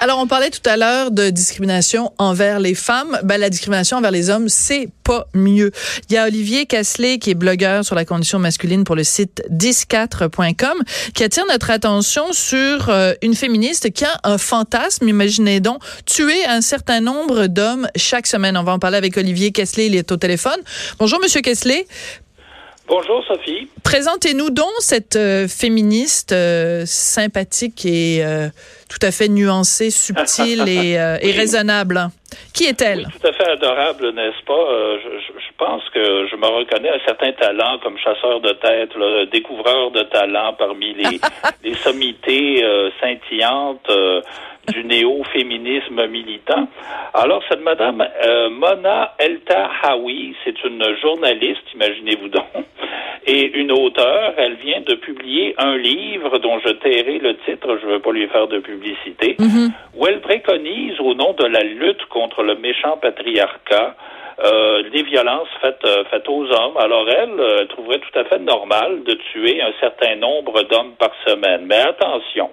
Alors, on parlait tout à l'heure de discrimination envers les femmes. Ben, la discrimination envers les hommes, c'est pas mieux. Il y a Olivier Casselet, qui est blogueur sur la condition masculine pour le site 104.com, qui attire notre attention sur euh, une féministe qui a un fantasme, imaginez donc, tuer un certain nombre d'hommes chaque semaine. On va en parler avec Olivier Casselet, il est au téléphone. Bonjour, Monsieur Casselet. Bonjour Sophie. Présentez-nous donc cette euh, féministe euh, sympathique et euh, tout à fait nuancée, subtile et, et, raisonnable. Qui est-elle? Oui, tout à fait adorable, n'est-ce pas? Je, je, pense que je me reconnais un certain talent comme chasseur de tête, là, découvreur de talent parmi les, les sommités scintillantes du néo-féminisme militant. Alors, cette madame euh, Mona Elta Hawi, c'est une journaliste, imaginez-vous donc, et une auteure. Elle vient de publier un livre dont je tairai le titre, je ne veux pas lui faire de publicité, mm-hmm. où elle préconise, au nom de la lutte contre le méchant patriarcat, euh, des violences faites, euh, faites aux hommes. Alors elle, elle trouverait tout à fait normal de tuer un certain nombre d'hommes par semaine. Mais attention,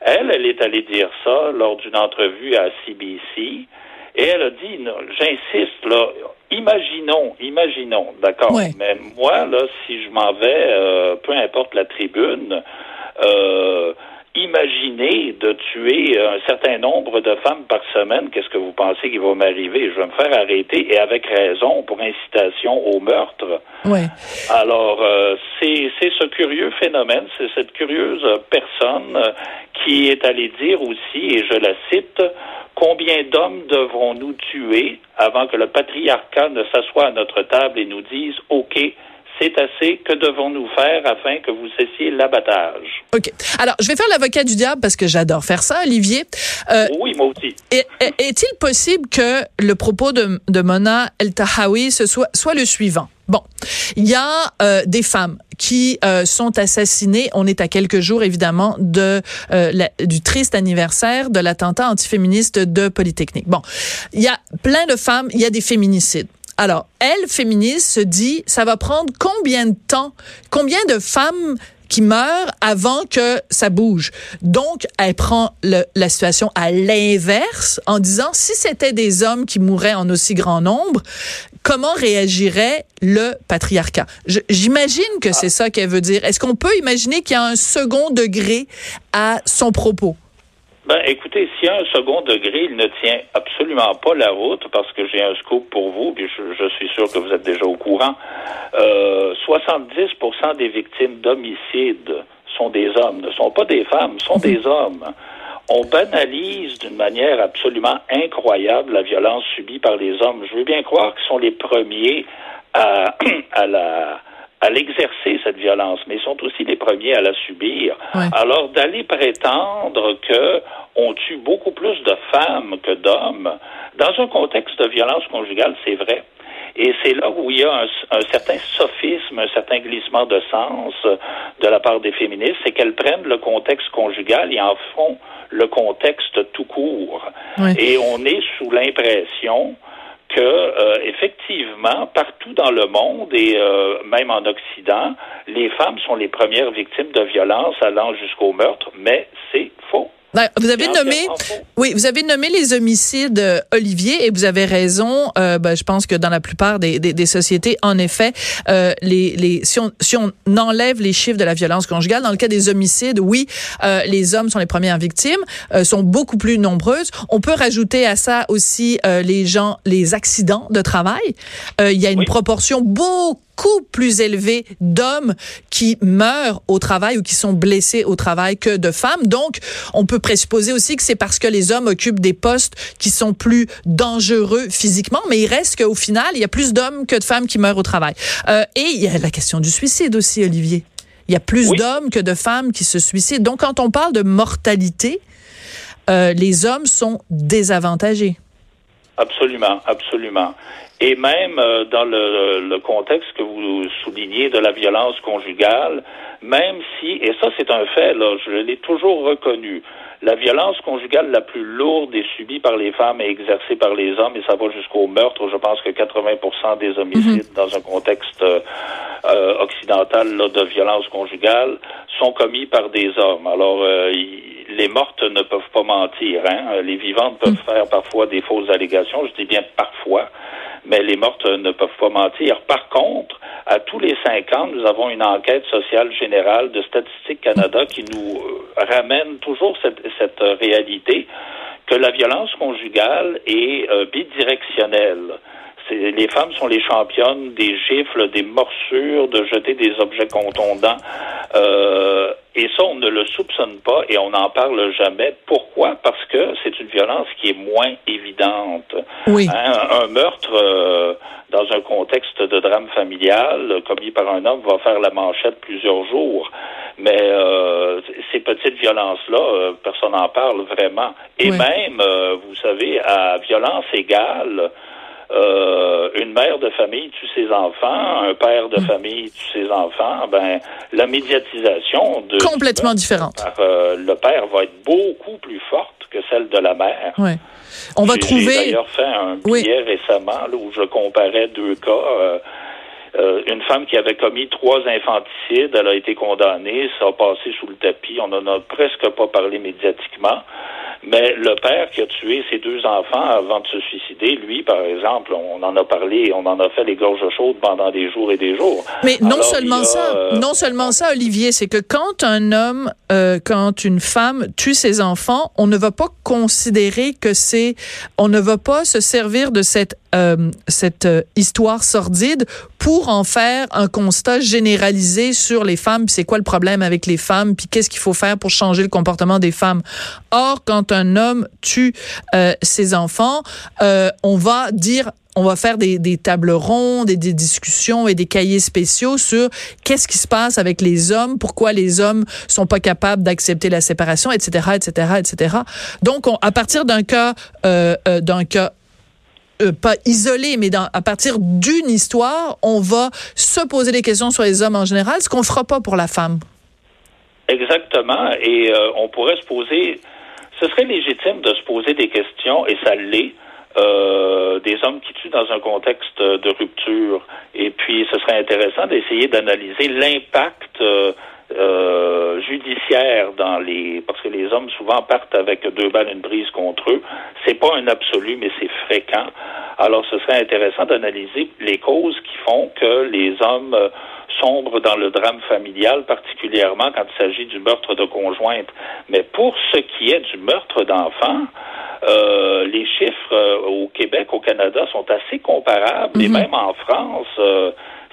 elle, elle est allée dire ça lors d'une entrevue à CBC. Et elle a dit, j'insiste, là, imaginons, imaginons, d'accord, mais moi, là, si je m'en vais, euh, peu importe la tribune, euh, imaginez de tuer un certain nombre de femmes par semaine, qu'est-ce que vous pensez qui va m'arriver? Je vais me faire arrêter, et avec raison, pour incitation au meurtre. Ouais. Alors, euh, c'est ce curieux phénomène, c'est cette curieuse personne qui est allé dire aussi, et je la cite, combien d'hommes devrons-nous tuer avant que le patriarcat ne s'assoie à notre table et nous dise, OK, c'est assez. Que devons-nous faire afin que vous cessiez l'abattage? OK. Alors, je vais faire l'avocat du diable parce que j'adore faire ça, Olivier. Euh, oui, moi aussi. Est-il possible que le propos de, de Mona El Tahawi soit, soit le suivant? Bon, il y a euh, des femmes qui euh, sont assassinées. On est à quelques jours, évidemment, de euh, du triste anniversaire de l'attentat antiféministe de Polytechnique. Bon, il y a plein de femmes, il y a des féminicides. Alors, elle, féministe, se dit, ça va prendre combien de temps, combien de femmes qui meurent avant que ça bouge? Donc, elle prend le, la situation à l'inverse en disant, si c'était des hommes qui mouraient en aussi grand nombre, comment réagirait le patriarcat? J'imagine que c'est ça qu'elle veut dire. Est-ce qu'on peut imaginer qu'il y a un second degré à son propos? Ben, écoutez, s'il y a un second degré, il ne tient absolument pas la route parce que j'ai un scoop pour vous, puis je, suis sûr que vous êtes déjà au courant. Euh, 70% des victimes d'homicides sont des hommes, ne sont pas des femmes, sont des hommes. On banalise d'une manière absolument incroyable la violence subie par les hommes. Je veux bien croire qu'ils sont les premiers à, à la à l'exercer cette violence, mais ils sont aussi les premiers à la subir. Alors d'aller prétendre que on tue beaucoup plus de femmes que d'hommes dans un contexte de violence conjugale, c'est vrai. Et c'est là où il y a un, un, certain sophisme, un certain glissement de sens de la part des féministes, c'est qu'elles prennent le contexte conjugal et en font le contexte tout court. Et on est sous l'impression que euh, effectivement, partout dans le monde et euh, même en Occident, les femmes sont les premières victimes de violences allant jusqu'au meurtre, mais c'est faux. Ben, vous avez nommé, oui, vous avez nommé les homicides, euh, Olivier, et vous avez raison. Euh, ben, je pense que dans la plupart des, des, des sociétés, en effet, euh, les, les, si, on, si on enlève les chiffres de la violence conjugale, dans le cas des homicides, oui, euh, les hommes sont les premières victimes, euh, sont beaucoup plus nombreuses. On peut rajouter à ça aussi les gens, les accidents de travail. Il y a une proportion beaucoup beaucoup plus élevé d'hommes qui meurent au travail ou qui sont blessés au travail que de femmes. Donc, on peut présupposer aussi que c'est parce que les hommes occupent des postes qui sont plus dangereux physiquement, mais il reste qu'au final, il y a plus d'hommes que de femmes qui meurent au travail. Euh, et il y a la question du suicide aussi, Olivier. Il y a plus d'hommes que de femmes qui se suicident. Donc, quand on parle de mortalité, euh, les hommes sont désavantagés. Absolument, absolument. Et même euh, dans le, le, contexte que vous soulignez de la violence conjugale, même si, et ça c'est un fait, là, je l'ai toujours reconnu, la violence conjugale la plus lourde est subie par les femmes et exercée par les hommes, et ça va jusqu'au meurtre. Je pense que 80% des homicides mhm. dans un contexte euh, occidental là, de violence conjugale sont commis par des hommes. Alors, euh, les mortes ne peuvent pas mentir. Hein? Les vivantes peuvent mm. faire parfois des fausses allégations. Je dis bien parfois, mais les mortes ne peuvent pas mentir. Par contre, à tous les cinq ans, nous avons une enquête sociale générale de Statistique Canada qui nous euh, ramène toujours cette, cette réalité que la violence conjugale est euh, bidirectionnelle les femmes sont les championnes des gifles, des morsures, de jeter des objets contondants. Euh, et ça, on ne le soupçonne pas et on n'en parle jamais. Pourquoi? Parce que c'est une violence qui est moins évidente. Oui. Hein, un, meurtre euh, dans un contexte de drame familial commis par un homme va faire la manchette plusieurs jours. Mais euh, ces petites violences-là, euh, personne n'en parle vraiment. Et même, vous savez, à violence égale, euh, une mère de famille tue ses enfants, un père de hmm. famille tue ses enfants, ben la médiatisation de complètement différente. Euh, le père va être beaucoup plus forte que celle de la mère. Ouais. On va trouver. J'ai d'ailleurs fait un billet récemment où je comparais deux cas. Euh, euh, une femme qui avait commis trois infanticides, elle a été condamnée, ça a passé sous le tapis, on n'en a presque pas parlé médiatiquement. Mais le père qui a tué ses deux enfants avant de se suicider, lui, par exemple, on en a parlé, on en a fait les gorges chaudes pendant des jours et des jours. Mais non seulement ça, euh, non seulement ça, Olivier, c'est que quand un homme, euh, quand une femme tue ses enfants, on ne va pas considérer que c'est, on ne va pas se servir de cette euh, cette histoire sordide pour en faire un constat généralisé sur les femmes, c'est quoi le problème avec les femmes, puis qu'est-ce qu'il faut faire pour changer le comportement des femmes. Or, quand un homme tue euh, ses enfants, euh, on va dire on va faire des, tables rondes et des discussions et des cahiers spéciaux sur qu'est-ce qui se passe avec les hommes, pourquoi les hommes sont pas capables d'accepter la séparation, etc., etc., etc. Donc, on, à partir d'un cas, euh, euh d'un cas euh, pas isolé, mais à partir d'une histoire, on va se poser des questions sur les hommes en général, ce qu'on fera pas pour la femme. Exactement, et euh, on pourrait se poser, ce serait légitime de se poser des questions, et ça l'est, euh, des hommes qui tuent dans un contexte de rupture. Et puis, ce serait intéressant d'essayer d'analyser l'impact euh, judiciaire dans les parce que les hommes souvent partent avec deux balles une brise contre eux. C'est pas un absolu, mais c'est fréquent. Alors, ce serait intéressant d'analyser les causes qui font que les hommes euh, sombrent dans le drame familial, particulièrement quand il s'agit du meurtre de conjointe. Mais pour ce qui est du meurtre d'enfants, euh, les chiffres au Québec, au Canada sont assez comparables et mhm. même en France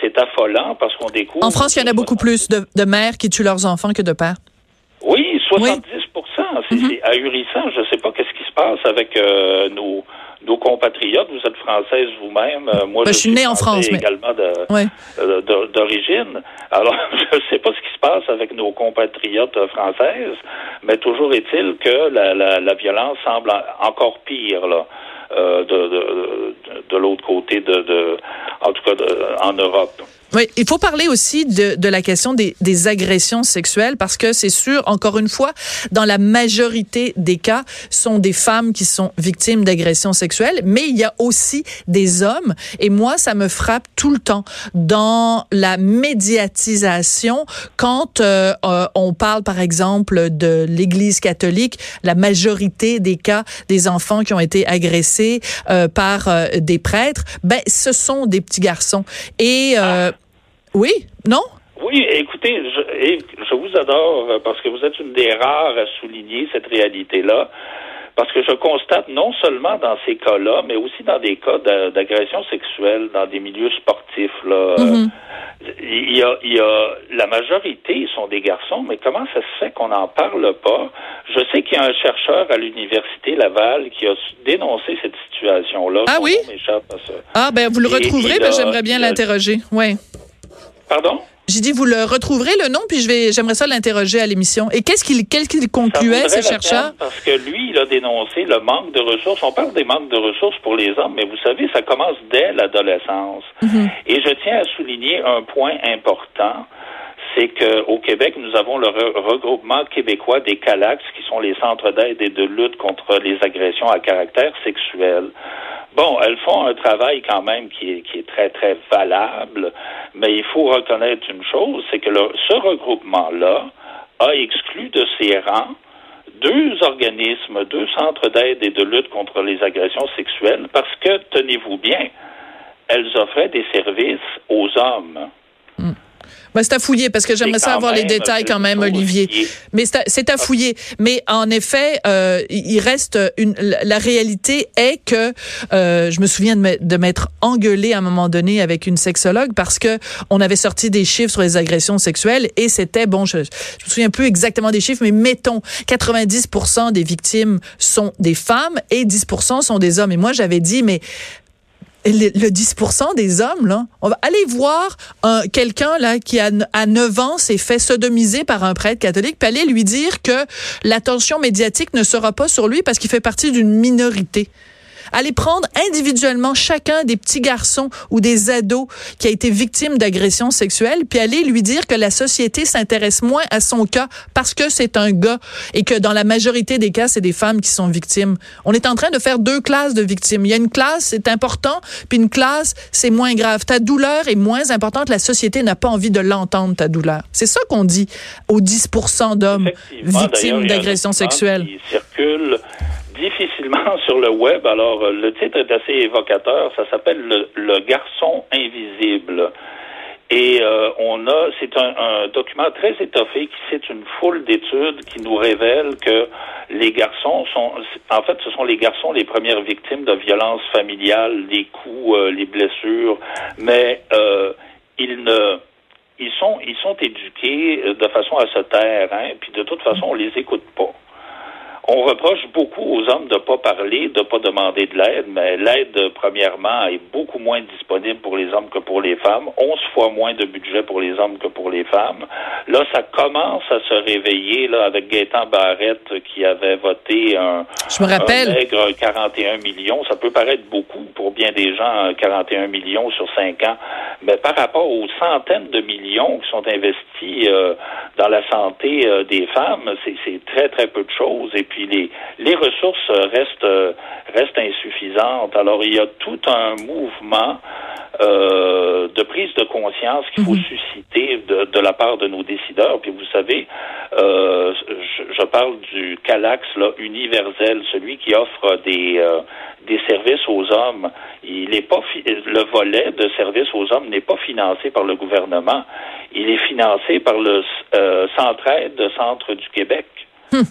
c'est affolant parce qu'on découvre. En France, il y en a beaucoup plus de, de mères qui tuent leurs enfants que de pères. Oui, 70% C'est mm-hmm. ahurissant. Je ne sais pas qu'est-ce qui se passe avec euh, nos, nos compatriotes. Vous êtes française vous-même. Euh, moi, ben, je, suis née en France, mais... également euh, d'origine. Alors, je ne sais pas ce qui se passe avec nos compatriotes françaises, mais toujours est-il que la, la, la violence semble encore pire là. De, de, de l'autre côté de, en tout cas en Europe. Oui, il faut parler aussi de, la question des, des, agressions sexuelles parce que c'est sûr, encore une fois, dans la majorité des cas, sont des femmes qui sont victimes d'agressions sexuelles, mais il y a aussi des hommes. Et moi, ça me frappe tout le temps dans la médiatisation quand euh, euh, on parle, par exemple, de l'Église catholique. La majorité des cas des enfants qui ont été agressés euh, par des prêtres, ben, ce sont des petits garçons. Et oui, non? Oui, écoutez, je, je vous adore euh, parce que vous êtes une des rares à souligner cette réalité-là. Parce que je constate non seulement dans ces cas-là, mais aussi dans des cas d'agression sexuelle dans des milieux sportifs. Là, il, y a, il y a la majorité sont des garçons, mais comment ça se fait qu'on n'en parle pas? Je sais qu'il y a un chercheur à l'université Laval qui a dénoncé cette situation-là. Ah oui? Ah ben vous le retrouverez, ben, j'aimerais bien l'interroger. Ouais. Pardon? J'ai dit, vous le retrouverez le nom, puis je vais, j'aimerais ça l'interroger à l'émission. Et qu'est-ce qu'il, concluait, ce chercheur? Parce que lui, il a dénoncé le manque de ressources. On parle des manques de ressources pour les hommes, mais vous savez, ça commence dès l'adolescence. Mhm. Et je tiens à souligner un point important c'est qu'au Québec, nous avons le regroupement québécois des CALAX, qui sont les centres d'aide et de lutte contre les agressions à caractère sexuel. Bon, elles font un travail quand même qui est, très, très valable, mais il faut reconnaître une chose, c'est que ce regroupement-là a exclu de ses rangs deux organismes, deux centres d'aide et de lutte contre les agressions sexuelles parce que, tenez-vous bien, elles offraient des services aux hommes. Ben, c'est à fouiller parce que j'aimerais ça avoir les détails quand même, Olivier. Mais c'est à, fouiller. Mais en effet, euh, il reste une. La réalité est que euh, je me souviens de m'être engueulée à un moment donné avec une sexologue parce que on avait sorti des chiffres sur les agressions sexuelles et c'était bon. Je, je me souviens plus exactement des chiffres, mais mettons 90% des victimes sont des femmes et 10% sont des hommes. Et moi, j'avais dit mais le, 10% des hommes, là, on va aller voir quelqu'un là qui a à 9 ans s'est fait sodomiser par un prêtre catholique, puis aller lui dire que l'attention médiatique ne sera pas sur lui parce qu'il fait partie d'une minorité aller prendre individuellement chacun des petits garçons ou des ados qui a été victime d'agressions sexuelles, puis aller lui dire que la société s'intéresse moins à son cas parce que c'est un gars et que dans la majorité des cas, c'est des femmes qui sont victimes. On est en train de faire deux classes de victimes. Il y a une classe, c'est important, puis une classe, c'est moins grave. Ta douleur est moins importante. La société n'a pas envie de l'entendre, ta douleur. C'est ça qu'on dit aux 10 d'hommes victimes d'agressions sexuelles. circule difficilement sur le web. Alors, euh, le titre est assez évocateur. Ça s'appelle le, garçon invisible. Et euh, on a, c'est un, document très étoffé qui cite une foule d'études qui nous révèlent que les garçons sont, en fait, ce sont les garçons les premières victimes de violences familiales, les coups, euh, les blessures, mais ils ne, ils sont, ils sont éduqués de façon à se taire, hein, puis de toute façon, on les écoute pas. On reproche beaucoup aux hommes de ne pas parler, de ne pas demander de l'aide, mais l'aide, premièrement, est beaucoup moins disponible pour les hommes que pour les femmes. Onze fois moins de budget pour les hommes que pour les femmes. Là, ça commence à se réveiller là, avec Gaétan Barrette qui avait voté un, Je me rappelle. maigre 41 millions. Ça peut paraître beaucoup pour bien des gens, 41 millions sur cinq ans. Mais par rapport aux centaines de millions qui sont investis euh, dans la santé euh, des femmes, c'est très, très peu de choses. Et puis, les, les ressources restent, restent insuffisantes. Alors, il y a tout un mouvement euh, de prise de conscience qu'il faut mhm. susciter de, de, la part de nos décideurs. Puis vous savez, euh, je, parle du CALAX là, universel, celui qui offre des, euh, des services aux hommes. Il est pas le volet de services aux hommes n'est pas financé par le gouvernement. Il est financé par le euh, Centraide, Centre du Québec. Hmm.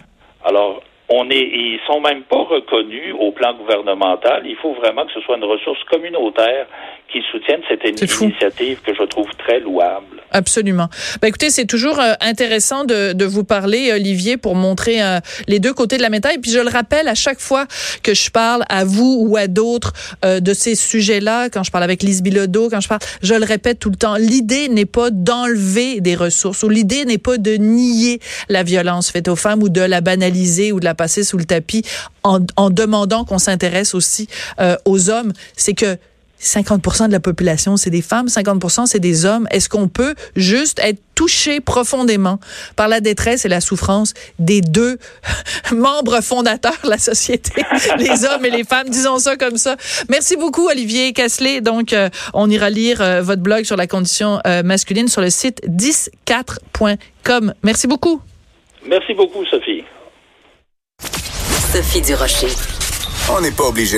Alors, on est, ils sont même pas reconnus au plan gouvernemental. Il faut vraiment que ce soit une ressource communautaire qui soutienne cette initiative que je trouve très louable. Absolument. Ben écoutez, c'est toujours euh, intéressant de, de, vous parler, Olivier, pour montrer euh, les deux côtés de la médaille. Puis je le rappelle à chaque fois que je parle à vous ou à d'autres euh, de ces sujets-là, quand je parle avec Lise Bilodeau, quand je parle, je le répète tout le temps, l'idée n'est pas d'enlever des ressources ou l'idée n'est pas de nier la violence faite aux femmes ou de la banaliser ou de la passer sous le tapis en, demandant qu'on s'intéresse aussi aux hommes. C'est que 50 de la population, c'est des femmes, 50 c'est des hommes. Est-ce qu'on peut juste être touché profondément par la détresse et la souffrance des deux membres fondateurs de la société, les hommes et les femmes, disons ça comme ça. Merci beaucoup, Olivier Casselet. Donc, euh, on ira lire euh, votre blog sur la condition euh, masculine sur le site 104.com. Merci beaucoup. Merci beaucoup, Sophie. Sophie Durocher. On n'est pas obligé